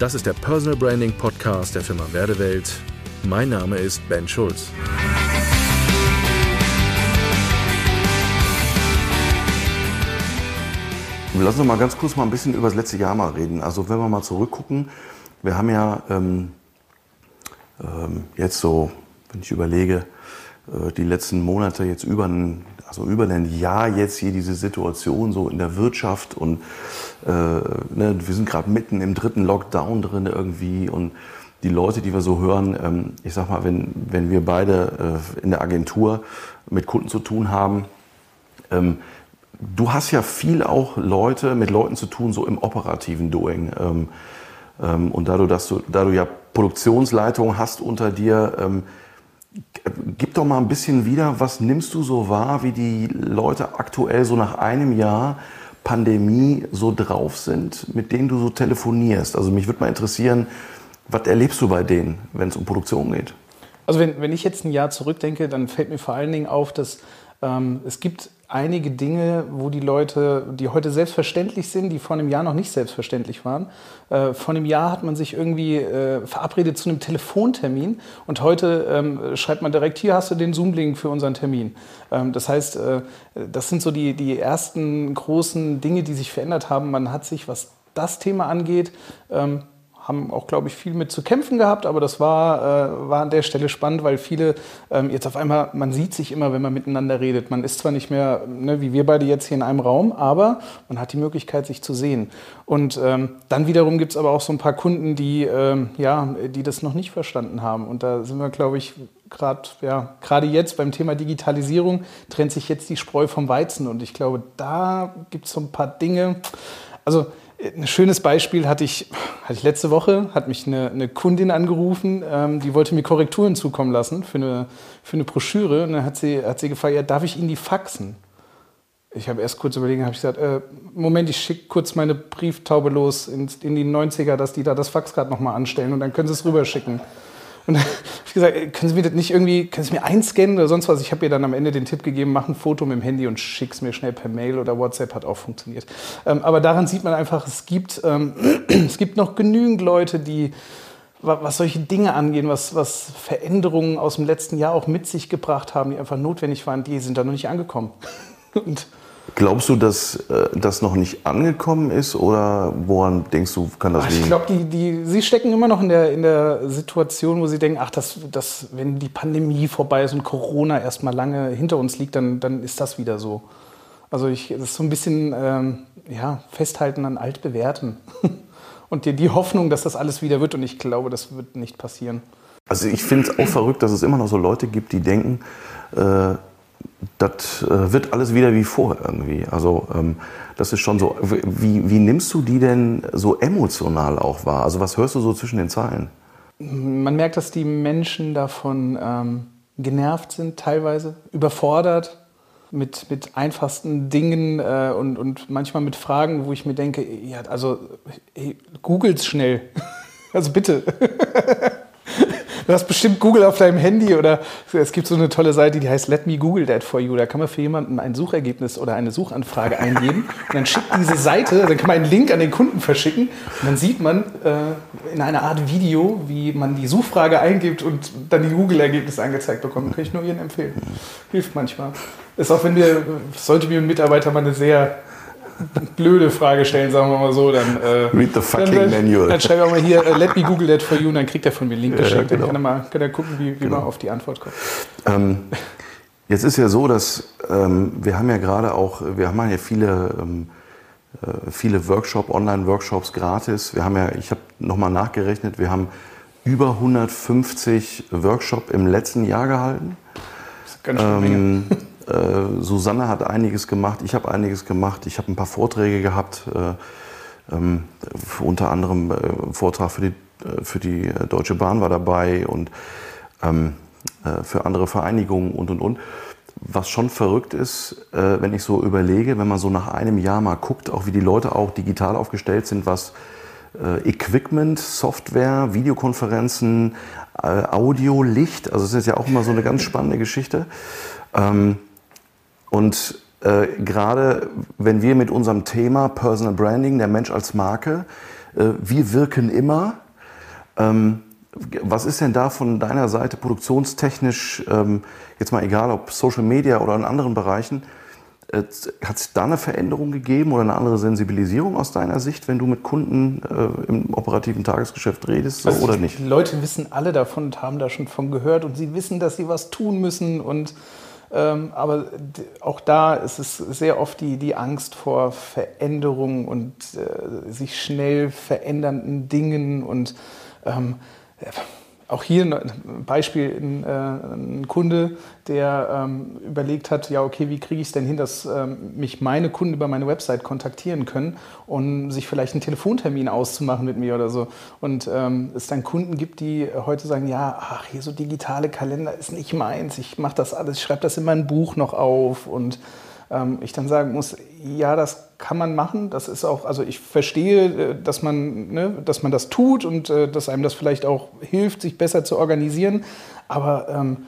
Das ist der Personal Branding Podcast der Firma Werdewelt. Mein Name ist Ben Schulz. Lass uns mal ganz kurz mal ein bisschen über das letzte Jahr mal reden. Also wenn wir mal zurückgucken, wir haben ja ähm, ähm, jetzt so, wenn ich überlege, äh, die letzten Monate jetzt über ein, also über ein Jahr jetzt hier diese Situation so in der Wirtschaft und äh, ne, wir sind gerade mitten im dritten Lockdown drin irgendwie und die Leute, die wir so hören, ähm, ich sag mal, wenn, wenn wir beide äh, in der Agentur mit Kunden zu tun haben, ähm, du hast ja viel auch Leute mit Leuten zu tun, so im operativen Doing. Ähm, ähm, und da du, dass du, da du ja Produktionsleitung hast unter dir, ähm, gib doch mal ein bisschen wieder, was nimmst du so wahr, wie die Leute aktuell so nach einem Jahr Pandemie so drauf sind, mit denen du so telefonierst? Also mich würde mal interessieren, was erlebst du bei denen, wenn es um Produktion geht? Also wenn, wenn ich jetzt ein Jahr zurückdenke, dann fällt mir vor allen Dingen auf, dass ähm, es gibt einige Dinge, wo die Leute, die heute selbstverständlich sind, die vor einem Jahr noch nicht selbstverständlich waren. Äh, vor einem Jahr hat man sich irgendwie äh, verabredet zu einem Telefontermin und heute ähm, schreibt man direkt, hier hast du den Zoom-Link für unseren Termin. Ähm, das heißt, äh, das sind so die, die ersten großen Dinge, die sich verändert haben. Man hat sich, was das Thema angeht, ähm, haben auch, glaube ich, viel mit zu kämpfen gehabt, aber das war, äh, war an der Stelle spannend, weil viele ähm, jetzt auf einmal, man sieht sich immer, wenn man miteinander redet. Man ist zwar nicht mehr, ne, wie wir beide jetzt hier in einem Raum, aber man hat die Möglichkeit, sich zu sehen. Und ähm, dann wiederum gibt es aber auch so ein paar Kunden, die, ähm, ja, die das noch nicht verstanden haben. Und da sind wir, glaube ich, gerade ja, jetzt beim Thema Digitalisierung trennt sich jetzt die Spreu vom Weizen. Und ich glaube, da gibt es so ein paar Dinge. Also ein schönes Beispiel hatte ich, hatte ich letzte Woche, hat mich eine, eine Kundin angerufen, ähm, die wollte mir Korrekturen zukommen lassen für eine, für eine Broschüre. Und dann hat sie, hat sie gefragt, ja, darf ich Ihnen die faxen? Ich habe erst kurz überlegt, habe ich gesagt, äh, Moment, ich schicke kurz meine Brieftaube los in, in die 90er, dass die da das Fax gerade nochmal anstellen und dann können Sie es rüberschicken. Und dann habe ich gesagt, können Sie mir das nicht irgendwie, können Sie mir einscannen oder sonst was? Ich habe ihr dann am Ende den Tipp gegeben, mach ein Foto mit dem Handy und schick es mir schnell per Mail oder WhatsApp, hat auch funktioniert. Ähm, aber daran sieht man einfach, es gibt, ähm, es gibt noch genügend Leute, die, was solche Dinge angehen, was, was Veränderungen aus dem letzten Jahr auch mit sich gebracht haben, die einfach notwendig waren, die sind da noch nicht angekommen. und Glaubst du, dass äh, das noch nicht angekommen ist oder woran denkst du, kann das liegen? Ich glaube, die, die, sie stecken immer noch in der, in der Situation, wo sie denken, ach, das, das, wenn die Pandemie vorbei ist und Corona erstmal lange hinter uns liegt, dann, dann ist das wieder so. Also ich, das ist so ein bisschen ähm, ja, Festhalten an Altbewährten und die, die Hoffnung, dass das alles wieder wird und ich glaube, das wird nicht passieren. Also ich finde es auch verrückt, dass es immer noch so Leute gibt, die denken, äh, das äh, wird alles wieder wie vorher irgendwie. Also ähm, das ist schon so. Wie, wie nimmst du die denn so emotional auch wahr? Also was hörst du so zwischen den Zeilen? Man merkt, dass die Menschen davon ähm, genervt sind, teilweise überfordert mit, mit einfachsten Dingen äh, und, und manchmal mit Fragen, wo ich mir denke, ja, also hey, googelt's schnell. also bitte. Du hast bestimmt Google auf deinem Handy oder es gibt so eine tolle Seite, die heißt Let me Google that for you. Da kann man für jemanden ein Suchergebnis oder eine Suchanfrage eingeben und dann schickt diese Seite, dann kann man einen Link an den Kunden verschicken und dann sieht man äh, in einer Art Video, wie man die Suchfrage eingibt und dann die Google-Ergebnisse angezeigt bekommt. Kann ich nur Ihnen empfehlen. Hilft manchmal. Ist auch wenn wir, sollte mir ein Mitarbeiter mal eine sehr blöde Frage stellen, sagen wir mal so, dann. Äh, Read the fucking dann, manual. Dann schreibe ich auch mal hier, uh, let me Google that for you, und dann kriegt er von mir einen Link geschickt. Ja, genau. Dann kann er mal kann er gucken, wie, wie genau. man auf die Antwort kommt. Ähm, jetzt ist ja so, dass ähm, wir haben ja gerade auch, wir haben ja viele. Ähm, äh, viele Workshop, Online-Workshops gratis. Wir haben ja, ich habe nochmal nachgerechnet, wir haben über 150 Workshops im letzten Jahr gehalten. Das ist ganz schön ähm, äh, Susanne hat einiges gemacht, ich habe einiges gemacht, ich habe ein paar Vorträge gehabt, äh, ähm, unter anderem äh, Vortrag für die, äh, für die Deutsche Bahn war dabei und ähm, äh, für andere Vereinigungen und und und. Was schon verrückt ist, äh, wenn ich so überlege, wenn man so nach einem Jahr mal guckt, auch wie die Leute auch digital aufgestellt sind, was Equipment, Software, Videokonferenzen, Audio, Licht, also es ist ja auch immer so eine ganz spannende Geschichte. Ähm, und äh, gerade wenn wir mit unserem Thema Personal Branding, der Mensch als Marke, äh, wir wirken immer. Ähm, was ist denn da von deiner Seite produktionstechnisch, ähm, jetzt mal egal ob Social Media oder in anderen Bereichen, äh, hat es da eine Veränderung gegeben oder eine andere Sensibilisierung aus deiner Sicht, wenn du mit Kunden äh, im operativen Tagesgeschäft redest so, also oder nicht? Die Leute wissen alle davon und haben da schon von gehört und sie wissen, dass sie was tun müssen und ähm, aber auch da ist es sehr oft die, die Angst vor Veränderungen und äh, sich schnell verändernden Dingen und ähm, auch hier ein Beispiel, ein, äh, ein Kunde, der ähm, überlegt hat, ja okay, wie kriege ich es denn hin, dass ähm, mich meine Kunden über meine Website kontaktieren können und sich vielleicht einen Telefontermin auszumachen mit mir oder so. Und ähm, es dann Kunden gibt, die heute sagen, ja, ach, hier so digitale Kalender ist nicht meins, ich mache das alles, ich schreibe das in mein Buch noch auf und ähm, ich dann sagen muss, ja, das kann man machen. Das ist auch, also ich verstehe, äh, dass man, ne, dass man das tut und äh, dass einem das vielleicht auch hilft, sich besser zu organisieren. Aber ähm,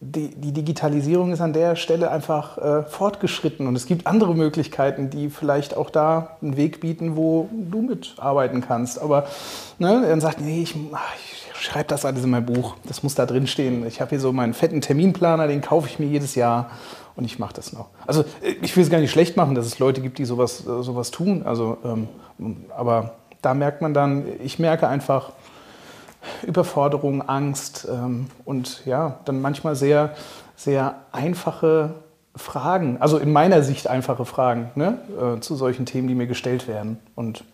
die, die, Digitalisierung ist an der Stelle einfach äh, fortgeschritten und es gibt andere Möglichkeiten, die vielleicht auch da einen Weg bieten, wo du mitarbeiten kannst. Aber ne, dann sagt, nee, ich, ich schreibe das alles in mein Buch, das muss da drin stehen. Ich habe hier so meinen fetten Terminplaner, den kaufe ich mir jedes Jahr und ich mache das noch. Also ich will es gar nicht schlecht machen, dass es Leute gibt, die sowas, äh, sowas tun. Also, ähm, aber da merkt man dann, ich merke einfach Überforderung, Angst ähm, und ja, dann manchmal sehr, sehr einfache Fragen, also in meiner Sicht einfache Fragen ne, äh, zu solchen Themen, die mir gestellt werden. Und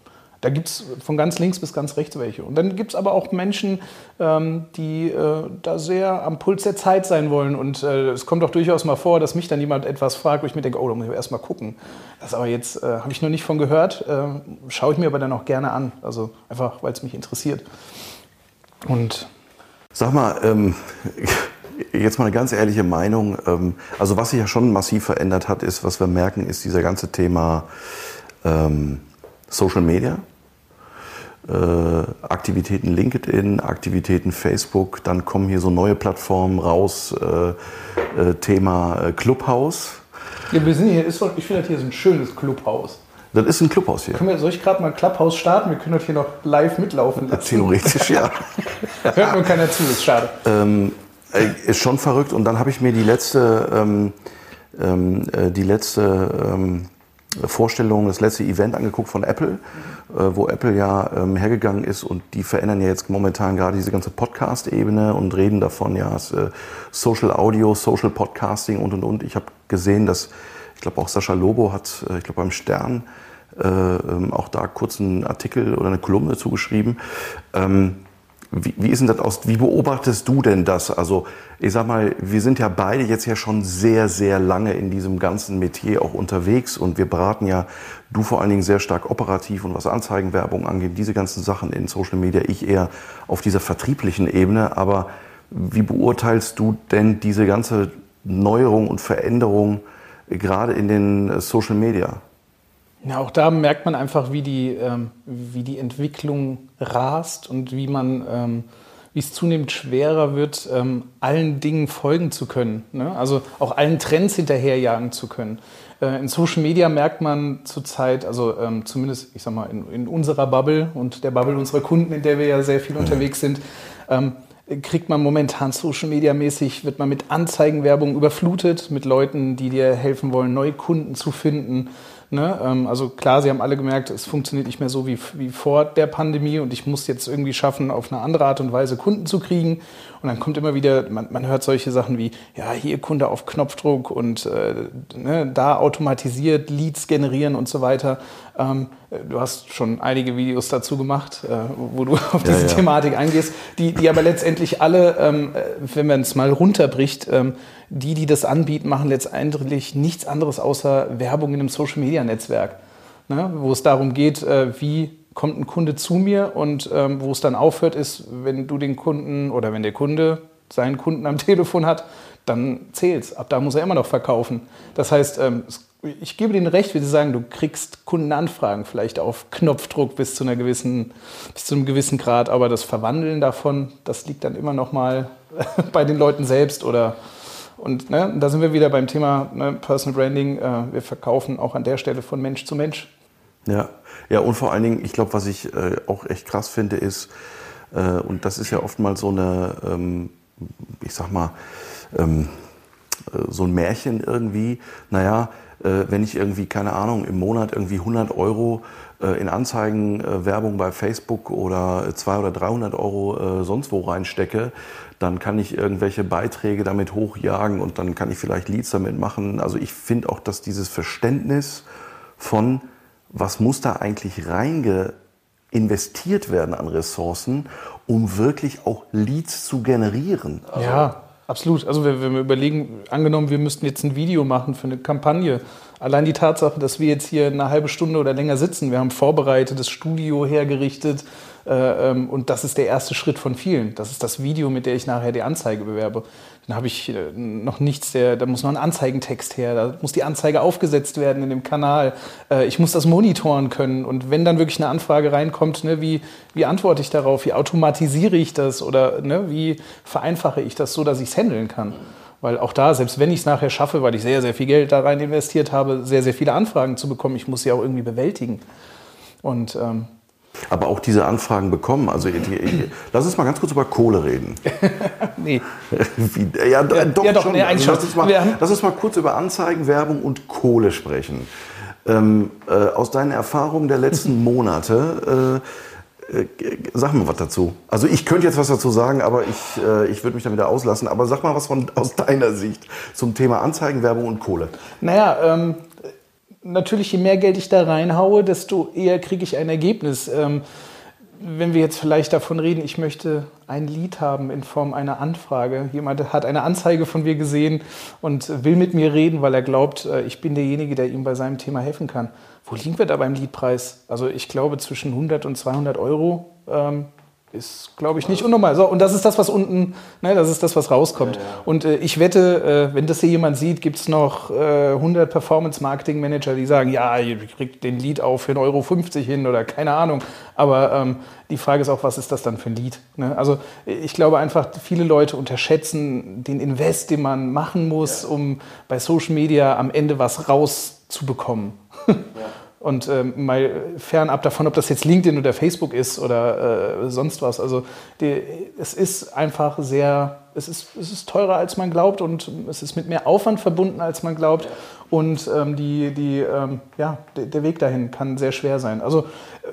da gibt es von ganz links bis ganz rechts welche. Und dann gibt es aber auch Menschen, ähm, die äh, da sehr am Puls der Zeit sein wollen. Und äh, es kommt auch durchaus mal vor, dass mich dann jemand etwas fragt, wo ich mir denke, oh, da muss ich erst mal gucken. Das aber jetzt äh, habe ich noch nicht von gehört, äh, schaue ich mir aber dann auch gerne an. Also einfach, weil es mich interessiert. Und Sag mal, ähm, jetzt mal eine ganz ehrliche Meinung. Ähm, also was sich ja schon massiv verändert hat, ist, was wir merken, ist dieser ganze Thema ähm, Social Media. Äh, Aktivitäten LinkedIn, Aktivitäten Facebook, dann kommen hier so neue Plattformen raus, äh, äh, Thema Clubhouse. Ja, wir sind hier, ist, ich finde, das hier ist ein schönes Clubhaus. Das ist ein Clubhaus hier. Können wir, soll ich gerade mal Clubhouse starten? Wir können das hier noch live mitlaufen lassen. Theoretisch, ja. Hört nur keiner zu, ist schade. Ähm, äh, ist schon verrückt. Und dann habe ich mir die letzte, ähm, ähm, äh, die letzte ähm, Vorstellung, das letzte Event angeguckt von Apple, äh, wo Apple ja ähm, hergegangen ist und die verändern ja jetzt momentan gerade diese ganze Podcast-Ebene und reden davon, ja, äh, Social Audio, Social Podcasting und und und. Ich habe gesehen, dass, ich glaube auch Sascha Lobo hat, äh, ich glaube beim Stern, äh, ähm, auch da kurz einen Artikel oder eine Kolumne zugeschrieben. Ähm, wie, wie ist denn das aus? Wie beobachtest du denn das? Also, ich sag mal, wir sind ja beide jetzt ja schon sehr, sehr lange in diesem ganzen Metier auch unterwegs und wir beraten ja, du vor allen Dingen sehr stark operativ und was Anzeigenwerbung angeht, diese ganzen Sachen in Social Media, ich eher auf dieser vertrieblichen Ebene. Aber wie beurteilst du denn diese ganze Neuerung und Veränderung gerade in den Social Media? Ja, auch da merkt man einfach, wie die, ähm, wie die Entwicklung rast und wie man, ähm, wie es zunehmend schwerer wird, ähm, allen Dingen folgen zu können. Ne? Also auch allen Trends hinterherjagen zu können. Äh, in Social Media merkt man zurzeit, also ähm, zumindest, ich sag mal, in, in, unserer Bubble und der Bubble unserer Kunden, in der wir ja sehr viel unterwegs sind, ähm, kriegt man momentan Social Media mäßig, wird man mit Anzeigenwerbung überflutet, mit Leuten, die dir helfen wollen, neue Kunden zu finden. Ne? Ähm, also klar, sie haben alle gemerkt, es funktioniert nicht mehr so wie, wie vor der Pandemie und ich muss jetzt irgendwie schaffen, auf eine andere Art und Weise Kunden zu kriegen. Und dann kommt immer wieder, man, man hört solche Sachen wie, ja, hier Kunde auf Knopfdruck und äh, ne, da automatisiert Leads generieren und so weiter. Ähm, du hast schon einige Videos dazu gemacht, äh, wo du auf diese ja, ja. Thematik eingehst, die, die aber letztendlich alle, ähm, äh, wenn man es mal runterbricht, ähm, die, die das anbieten, machen letztendlich nichts anderes außer Werbung in einem Social-Media-Netzwerk, ne? wo es darum geht, äh, wie kommt ein Kunde zu mir und ähm, wo es dann aufhört ist, wenn du den Kunden oder wenn der Kunde seinen Kunden am Telefon hat, dann zählt's. Ab da muss er immer noch verkaufen. Das heißt, ähm, ich gebe Ihnen recht, wie Sie sagen, du kriegst Kundenanfragen vielleicht auf Knopfdruck bis zu einer gewissen, bis zu einem gewissen Grad, aber das Verwandeln davon, das liegt dann immer noch mal bei den Leuten selbst oder und ne, da sind wir wieder beim Thema ne, Personal Branding. Äh, wir verkaufen auch an der Stelle von Mensch zu Mensch. Ja, ja und vor allen Dingen, ich glaube, was ich äh, auch echt krass finde, ist, äh, und das ist ja oftmals so eine, ähm, ich sag mal, ähm, äh, so ein Märchen irgendwie, naja, äh, wenn ich irgendwie, keine Ahnung, im Monat irgendwie 100 Euro äh, in Anzeigenwerbung bei Facebook oder 200 oder 300 Euro sonst wo reinstecke, dann kann ich irgendwelche Beiträge damit hochjagen und dann kann ich vielleicht Leads damit machen. Also ich finde auch, dass dieses Verständnis von, was muss da eigentlich reinge investiert werden an Ressourcen, um wirklich auch Leads zu generieren. Also ja, absolut. Also wenn wir überlegen, angenommen, wir müssten jetzt ein Video machen für eine Kampagne. Allein die Tatsache, dass wir jetzt hier eine halbe Stunde oder länger sitzen, wir haben vorbereitet, das Studio hergerichtet, und das ist der erste Schritt von vielen. Das ist das Video, mit dem ich nachher die Anzeige bewerbe. Dann habe ich äh, noch nichts, der, da muss noch ein Anzeigentext her, da muss die Anzeige aufgesetzt werden in dem Kanal. Äh, ich muss das monitoren können. Und wenn dann wirklich eine Anfrage reinkommt, ne, wie, wie antworte ich darauf? Wie automatisiere ich das? Oder ne, wie vereinfache ich das so, dass ich es handeln kann? Weil auch da, selbst wenn ich es nachher schaffe, weil ich sehr, sehr viel Geld da rein investiert habe, sehr, sehr viele Anfragen zu bekommen, ich muss sie auch irgendwie bewältigen. Und ähm, aber auch diese Anfragen bekommen. Also lass uns mal ganz kurz über Kohle reden. nee. Wie, ja, ja, doch, ja, doch schon. Nee, also lass, uns mal, lass uns mal kurz über Anzeigen, Werbung und Kohle sprechen. Ähm, äh, aus deinen Erfahrungen der letzten Monate, äh, äh, sag mal was dazu. Also ich könnte jetzt was dazu sagen, aber ich, äh, ich würde mich dann wieder auslassen. Aber sag mal was von, aus deiner Sicht zum Thema Anzeigen, Werbung und Kohle. Naja, ähm, natürlich, je mehr Geld ich da reinhaue, desto eher kriege ich ein Ergebnis. Ähm, wenn wir jetzt vielleicht davon reden, ich möchte ein Lied haben in Form einer Anfrage. Jemand hat eine Anzeige von mir gesehen und will mit mir reden, weil er glaubt, äh, ich bin derjenige, der ihm bei seinem Thema helfen kann. Wo liegen wir da beim Liedpreis? Also ich glaube zwischen 100 und 200 Euro. Ähm, ist, glaube ich, nicht unnormal. So, und das ist das, was unten, ne, das ist das, was rauskommt. Ja, ja. Und äh, ich wette, äh, wenn das hier jemand sieht, gibt es noch äh, 100 Performance-Marketing-Manager, die sagen, ja, ihr kriegt den Lied auch für 1,50 Euro hin oder keine Ahnung. Aber ähm, die Frage ist auch, was ist das dann für ein Lied? Ne? Also ich glaube einfach, viele Leute unterschätzen den Invest, den man machen muss, ja. um bei Social Media am Ende was rauszubekommen. Und ähm, mal fernab davon, ob das jetzt LinkedIn oder Facebook ist oder äh, sonst was. Also die, es ist einfach sehr, es ist, es ist teurer als man glaubt und es ist mit mehr Aufwand verbunden als man glaubt. Und ähm, die, die, ähm, ja, der, der, Weg dahin kann sehr schwer sein. Also äh,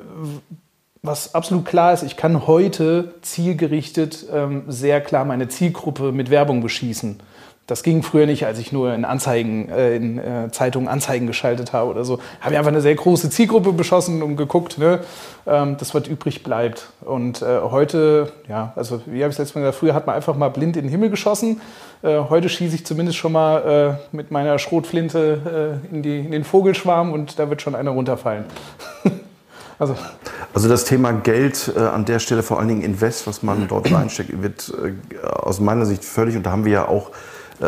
was absolut klar ist, ich kann heute zielgerichtet ähm, sehr klar meine Zielgruppe mit Werbung beschießen. Das ging früher nicht, als ich nur in Anzeigen, äh, in äh, Zeitungen Anzeigen geschaltet habe oder so. Habe ich einfach eine sehr große Zielgruppe beschossen und geguckt, ne, ähm, das, was übrig bleibt. Und äh, heute, ja, also wie habe ich es letztes Mal gesagt, früher hat man einfach mal blind in den Himmel geschossen. Äh, heute schieße ich zumindest schon mal äh, mit meiner Schrotflinte äh, in, die, in den Vogelschwarm und da wird schon einer runterfallen. Also, also das Thema Geld äh, an der Stelle, vor allen Dingen Invest, was man dort reinsteckt, wird äh, aus meiner Sicht völlig, und da haben wir ja auch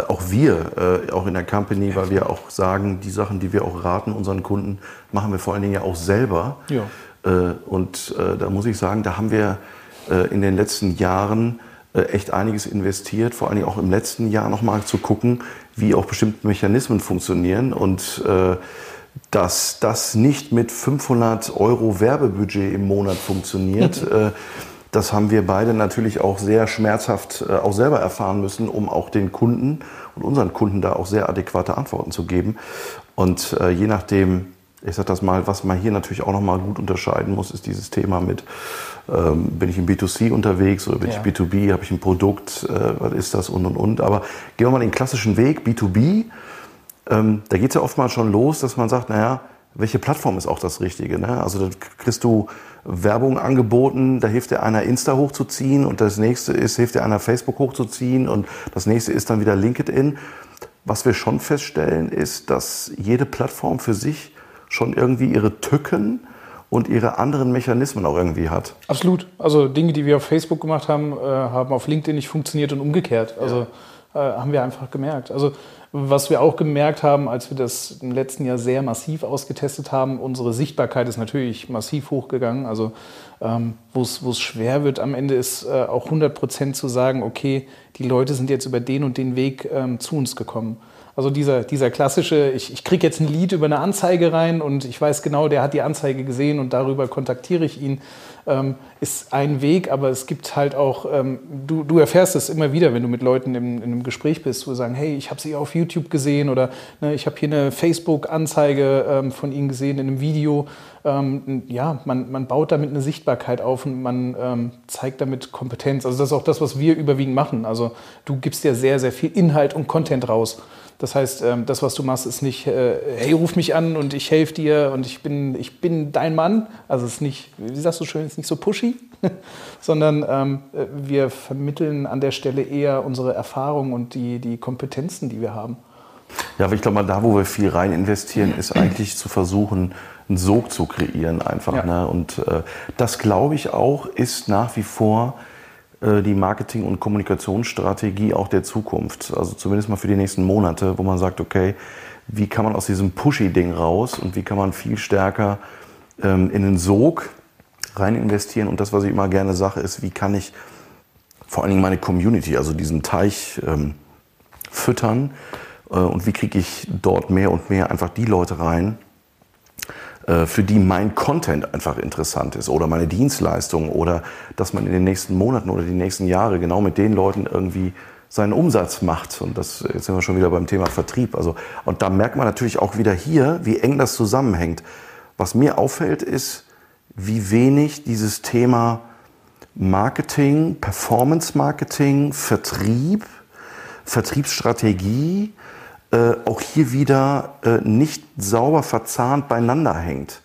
auch wir, äh, auch in der Company, weil wir auch sagen, die Sachen, die wir auch raten unseren Kunden, machen wir vor allen Dingen ja auch selber. Ja. Äh, und da muss ich sagen, da haben wir in den letzten Jahren echt einiges investiert, vor allen Dingen auch im letzten Jahr nochmal zu gucken, wie auch bestimmte Mechanismen funktionieren und dass das nicht mit 500 Euro Werbebudget im Monat funktioniert. Das haben wir beide natürlich auch sehr schmerzhaft äh, auch selber erfahren müssen, um auch den Kunden und unseren Kunden da auch sehr adäquate Antworten zu geben. Und äh, je nachdem, ich sage das mal, was man hier natürlich auch nochmal gut unterscheiden muss, ist dieses Thema mit, ähm, bin ich im B2C unterwegs oder bin ja. ich B2B, habe ich ein Produkt, äh, was ist das und und und. Aber gehen wir mal den klassischen Weg, B2B, ähm, da geht es ja oftmals schon los, dass man sagt, naja, welche Plattform ist auch das Richtige? Ne? Also da kriegst du Werbung angeboten, da hilft dir einer Insta hochzuziehen und das nächste ist, hilft dir einer Facebook hochzuziehen und das nächste ist dann wieder LinkedIn. Was wir schon feststellen, ist, dass jede Plattform für sich schon irgendwie ihre Tücken und ihre anderen Mechanismen auch irgendwie hat. Absolut. Also Dinge, die wir auf Facebook gemacht haben, äh, haben auf LinkedIn nicht funktioniert und umgekehrt. Also ja. äh, haben wir einfach gemerkt. Also was wir auch gemerkt haben, als wir das im letzten Jahr sehr massiv ausgetestet haben, unsere Sichtbarkeit ist natürlich massiv hochgegangen. Also ähm, wo es schwer wird am Ende ist äh, auch 100 Prozent zu sagen, okay, die Leute sind jetzt über den und den Weg ähm, zu uns gekommen. Also dieser, dieser klassische, ich, ich kriege jetzt ein Lied über eine Anzeige rein und ich weiß genau, der hat die Anzeige gesehen und darüber kontaktiere ich ihn, ähm, ist ein Weg, aber es gibt halt auch, ähm, du, du erfährst es immer wieder, wenn du mit Leuten in, in einem Gespräch bist, wo sagen, hey, ich habe sie auf YouTube gesehen oder ne, ich habe hier eine Facebook-Anzeige ähm, von ihnen gesehen in einem Video. Ähm, ja, man, man baut damit eine Sichtbarkeit auf und man ähm, zeigt damit Kompetenz. Also das ist auch das, was wir überwiegend machen. Also du gibst ja sehr, sehr viel Inhalt und Content raus. Das heißt, ähm, das, was du machst, ist nicht, äh, hey, ruf mich an und ich helfe dir und ich bin, ich bin dein Mann. Also es ist nicht, wie sagst du schön, es ist nicht so pushy, sondern ähm, äh, wir vermitteln an der Stelle eher unsere Erfahrung und die, die Kompetenzen, die wir haben. Ja, aber ich glaube mal, da, wo wir viel rein investieren, ist eigentlich zu versuchen, einen Sog zu kreieren einfach. Ja. Ne? Und äh, das, glaube ich, auch ist nach wie vor die Marketing- und Kommunikationsstrategie auch der Zukunft. Also zumindest mal für die nächsten Monate, wo man sagt, okay, wie kann man aus diesem Pushy-Ding raus und wie kann man viel stärker ähm, in den Sog rein investieren. Und das, was ich immer gerne sage, ist, wie kann ich vor allen Dingen meine Community, also diesen Teich ähm, füttern äh, und wie kriege ich dort mehr und mehr einfach die Leute rein, äh, für die mein Content einfach interessant ist oder meine Dienstleistung oder dass man in den nächsten Monaten oder die nächsten Jahre genau mit den Leuten irgendwie seinen Umsatz macht. Und das jetzt sind wir schon wieder beim Thema Vertrieb. Also, und da merkt man natürlich auch wieder hier, wie eng das zusammenhängt. Was mir auffällt, ist, wie wenig dieses Thema Marketing, Performance Marketing, Vertrieb, Vertriebsstrategie, äh, auch hier wieder äh, nicht sauber verzahnt beieinander hängt.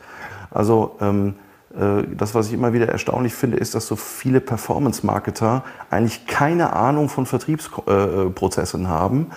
Also ähm, äh, das, was ich immer wieder erstaunlich finde, ist, dass so viele Performance-Marketer eigentlich keine Ahnung von Vertriebsprozessen haben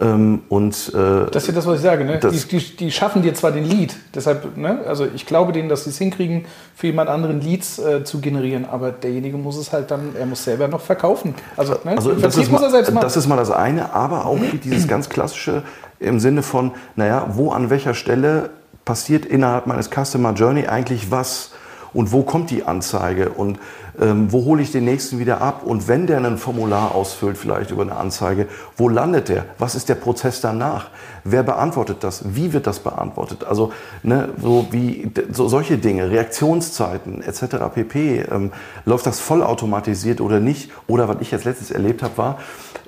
ähm, und, äh, das ist ja das, was ich sage. Ne? Die, die, die, schaffen dir zwar den Lead, deshalb, ne? also ich glaube denen, dass sie es hinkriegen, für jemand anderen Leads äh, zu generieren, aber derjenige muss es halt dann, er muss selber noch verkaufen. Also, ne? also das, ist mal, das ist mal das eine, aber auch dieses ganz klassische im Sinne von, naja, wo an welcher Stelle passiert innerhalb meines Customer Journey eigentlich was? und wo kommt die Anzeige und ähm, wo hole ich den nächsten wieder ab und wenn der ein Formular ausfüllt, vielleicht über eine Anzeige, wo landet der? Was ist der Prozess danach? Wer beantwortet das? Wie wird das beantwortet? Also ne, so wie so solche Dinge, Reaktionszeiten etc. pp. Ähm, läuft das vollautomatisiert oder nicht? Oder was ich jetzt letztens erlebt habe, war,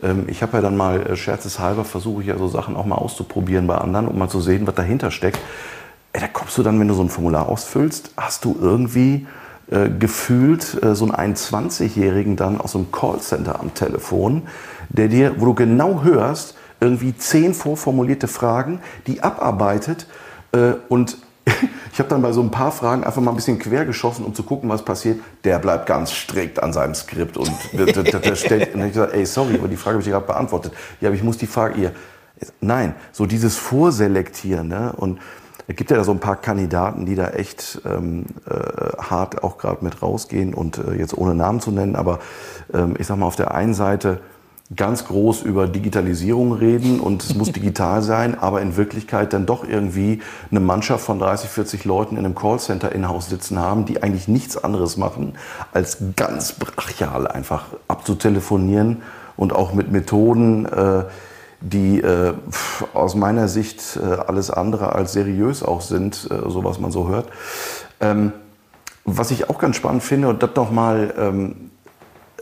ähm, ich habe ja dann mal äh, scherzeshalber versuche ich ja so Sachen auch mal auszuprobieren bei anderen, um mal zu sehen, was dahinter steckt. Ey, da kommst du dann, wenn du so ein Formular ausfüllst, hast du irgendwie äh, gefühlt äh, so einen 21-Jährigen dann aus einem Callcenter am Telefon, der dir, wo du genau hörst, irgendwie zehn vorformulierte Fragen, die abarbeitet äh, und ich habe dann bei so ein paar Fragen einfach mal ein bisschen quer geschossen, um zu gucken, was passiert. Der bleibt ganz strikt an seinem Skript und der, der, der stellt, und ich gesagt, ey, sorry, aber die Frage habe ich gerade beantwortet. Ja, aber ich muss die Frage ihr. Nein, so dieses Vorselektieren ne? und es gibt ja da so ein paar Kandidaten, die da echt ähm, äh, hart auch gerade mit rausgehen und äh, jetzt ohne Namen zu nennen, aber ähm, ich sag mal auf der einen Seite ganz groß über Digitalisierung reden und es muss digital sein, aber in Wirklichkeit dann doch irgendwie eine Mannschaft von 30, 40 Leuten in einem Callcenter in-house sitzen haben, die eigentlich nichts anderes machen, als ganz brachial einfach abzutelefonieren und auch mit Methoden, äh, die äh, aus meiner Sicht äh, alles andere als seriös auch sind, äh, so was man so hört. Ähm, was ich auch ganz spannend finde, und das nochmal, ähm,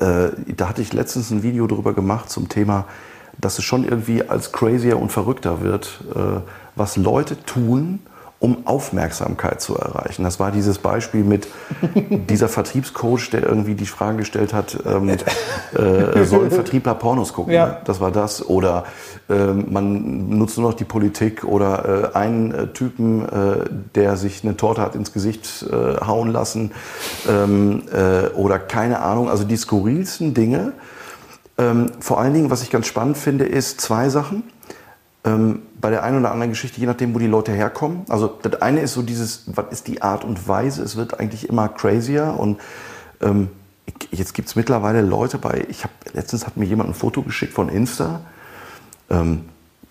äh, da hatte ich letztens ein Video darüber gemacht zum Thema, dass es schon irgendwie als crazier und verrückter wird, äh, was Leute tun, um Aufmerksamkeit zu erreichen. Das war dieses Beispiel mit dieser Vertriebscoach, der irgendwie die Frage gestellt hat, ähm, äh, sollen Vertriebler Pornos gucken? Ja. Das war das. Oder äh, man nutzt nur noch die Politik oder äh, einen äh, Typen, äh, der sich eine Torte hat ins Gesicht äh, hauen lassen ähm, oder keine Ahnung. Also die skurrilsten Dinge. Ähm, vor allen Dingen, was ich ganz spannend finde, ist zwei Sachen. Ähm, bei der einen oder anderen Geschichte, je nachdem, wo die Leute herkommen. Also das eine ist so dieses, was ist die Art und Weise? Es wird eigentlich immer crazier und ähm, jetzt gibt es mittlerweile Leute bei, ich habe letztens hat mir jemand ein Foto geschickt von Insta. Ähm,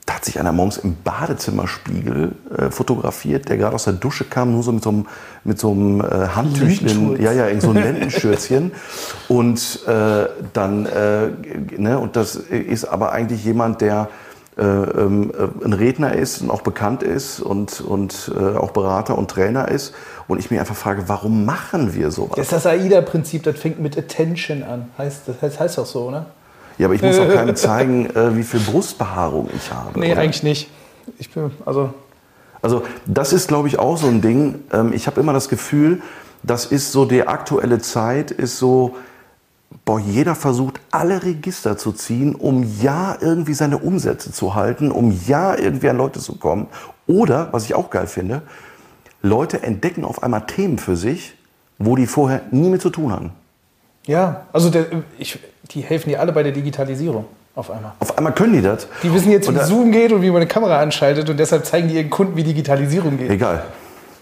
da hat sich einer morgens im Badezimmerspiegel äh, fotografiert, der gerade aus der Dusche kam, nur so mit so einem, mit so einem äh, Handtüchchen, ja, ja, in so einem Lendenschürzchen. und äh, dann, äh, ne, und das ist aber eigentlich jemand, der ein Redner ist und auch bekannt ist und, und äh, auch Berater und Trainer ist. Und ich mir einfach frage, warum machen wir sowas? Das ist das AIDA-Prinzip, das fängt mit Attention an. Heißt, das heißt, heißt doch so, oder? Ja, aber ich muss auch keinem zeigen, äh, wie viel Brustbehaarung ich habe. Nee, oder? eigentlich nicht. Ich bin, also, Also das ist, glaube ich, auch so ein Ding. Ähm, ich habe immer das Gefühl, das ist so die aktuelle Zeit, ist so, boah, jeder versucht, alle Register zu ziehen, um ja irgendwie seine Umsätze zu halten, um ja irgendwie an Leute zu kommen. Oder, was ich auch geil finde, Leute entdecken auf einmal Themen für sich, wo die vorher nie mit zu tun hatten. ja, also der, ich, die helfen dir alle bei der Digitalisierung auf einmal. Auf einmal können die das. Die wissen jetzt, wie da- Zoom geht und wie man eine Kamera anschaltet und deshalb zeigen die ihren Kunden, wie Digitalisierung geht. Egal.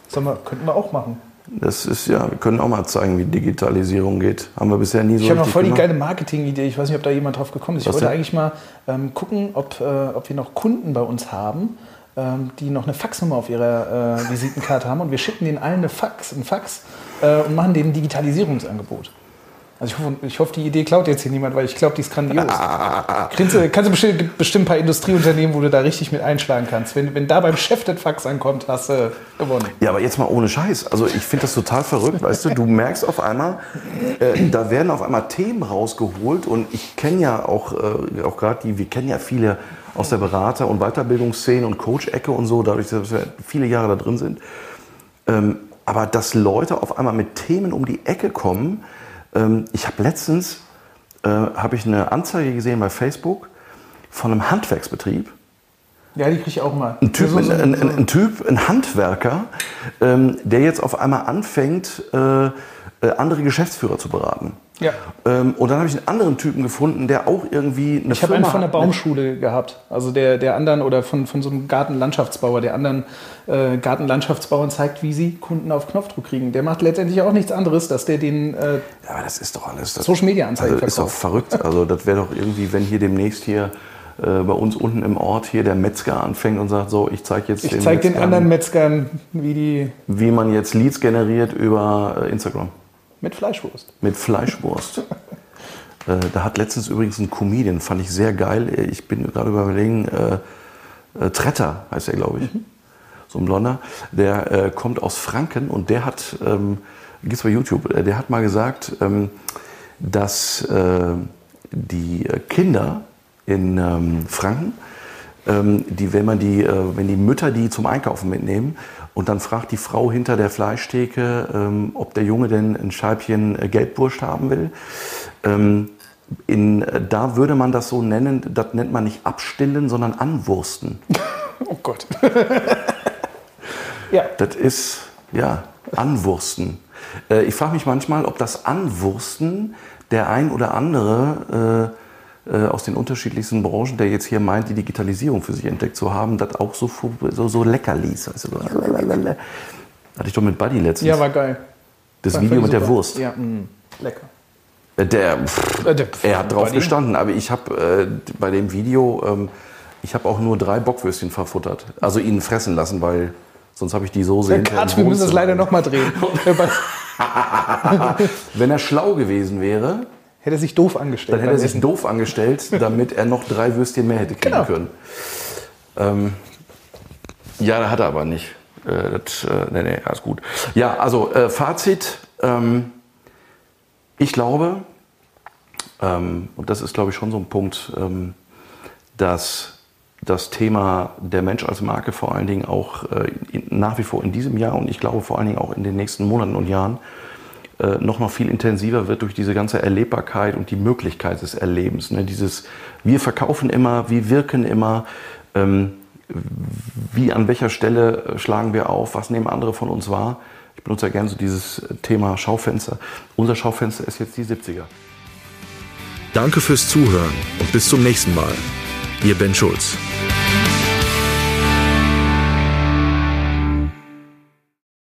Sag mal, könnten wir auch machen. Das ist ja, wir können auch mal zeigen, wie Digitalisierung geht. Haben wir bisher nie so Ich habe noch voll die gemacht. geile Marketing-Idee. Ich weiß nicht, ob da jemand drauf gekommen ist. Ich Was wollte denn? eigentlich mal ähm, gucken, ob, äh, ob wir noch Kunden bei uns haben, ähm, die noch eine Faxnummer auf ihrer äh, Visitenkarte haben. Und wir schicken denen allen eine Fax, einen Fax äh, und machen denen ein Digitalisierungsangebot. Also ich hoffe, ich hoffe, die Idee klaut jetzt hier niemand, weil ich glaube, die ist grandios. Kannst du, kannst du bestimmt, bestimmt ein paar Industrieunternehmen, wo du da richtig mit einschlagen kannst. Wenn, wenn da beim Chef das Fax ankommt, hast du gewonnen. Ja, aber jetzt mal ohne Scheiß. Also ich finde das total verrückt, weißt du. Du merkst auf einmal, äh, da werden auf einmal Themen rausgeholt und ich kenne ja auch, äh, auch gerade die, wir kennen ja viele aus der Berater- und Weiterbildungsszene und Coach-Ecke und so, dadurch, dass wir viele Jahre da drin sind. Ähm, aber dass Leute auf einmal mit Themen um die Ecke kommen. Ähm, ich habe letztens äh, habe ich eine Anzeige gesehen bei Facebook von einem Handwerksbetrieb. Ja, die kriege ich auch mal. Ein Typ, So- so- ein, ein, ein Typ, ein Handwerker, ähm, der jetzt auf einmal anfängt, äh, äh, andere Geschäftsführer zu beraten. Ja. Ähm, und dann habe ich einen anderen Typen gefunden, der auch irgendwie eine Ich habe einen von der hat- Baumschule gehabt, also der, der anderen oder von, von so einem Gartenlandschaftsbauer, der anderen äh, Gartenlandschaftsbauern zeigt, wie sie Kunden auf Knopfdruck kriegen. Der macht letztendlich auch nichts anderes, dass der den äh, Ja, aber das ist doch alles. Das, Social Media Anzeigen also, ist doch verrückt. Also das wäre doch irgendwie, wenn hier demnächst hier äh, bei uns unten im Ort hier der Metzger anfängt und sagt, so, ich zeige jetzt Ich den Metzgern, anderen Metzgern, wie die wie man jetzt Leads generiert über äh, Instagram. Mit Fleischwurst. Mit Fleischwurst. äh, da hat letztens übrigens ein Comedian, fand ich sehr geil. Ich bin gerade überlegen, äh, äh, Tretter heißt er, glaube ich. So ein Blonder. Der äh, kommt aus Franken und der hat, ähm, gibt's bei YouTube, äh, der hat mal gesagt, ähm, dass äh, die äh, Kinder in ähm, Franken, die, wenn man die, äh, wenn die Mütter die zum Einkaufen mitnehmen und dann fragt die Frau hinter der Fleischtheke, ähm, ob der Junge denn ein Scheibchen äh, Gelbwurst haben will. Ähm, in, äh, da würde man das so nennen, das nennt man nicht abstillen, sondern anwursten. Oh Gott. ja, Das ist, ja, anwursten. Ich frage mich manchmal, ob das Anwursten der ein oder andere aus den unterschiedlichsten Branchen, der jetzt hier meint, die Digitalisierung für sich entdeckt zu haben, das auch so, so, so lecker ließ. Weißt du, so lalalala. Hatte ich doch mit Buddy letztens. ja, war geil. das War Video mit der super. Wurst. Ja, mh, lecker. Äh, Der, pff, Äh, der- er hat drauf Buddy. gestanden, aber ich habe äh, bei dem Video, ähm, ich habe auch nur drei Bockwürstchen verfuttert. Also ihn fressen lassen, weil sonst habe ich die Soße Herr hinterher wir müssen das leider nochmal drehen. Wenn er schlau gewesen wäre, Hätte er sich doof angestellt. dann hätte er sich Essen. doof angestellt, damit er noch drei Würstchen mehr hätte kriegen Genau. können. Ähm, ja, da hat er aber nicht. Äh, das, äh, nee, nee, alles gut. Ja, also äh, Fazit. Ähm, ich glaube, ähm, und das ist, glaube ich, schon so ein Punkt, ähm, dass das Thema der Mensch als Marke vor allen Dingen auch äh, in, nach wie vor in diesem Jahr und ich glaube vor allen Dingen auch in den nächsten Monaten und Jahren äh, noch noch viel intensiver wird durch diese ganze Erlebbarkeit und die Möglichkeit des Erlebens. Ne? Dieses, wir verkaufen immer, wir wirken immer, ähm, wie an welcher Stelle äh, schlagen wir auf, was nehmen andere von uns wahr. Ich benutze ja gerne so dieses Thema Schaufenster. Unser Schaufenster ist jetzt die 70er. Danke fürs Zuhören und bis zum nächsten Mal. Ihr Ben Schulz.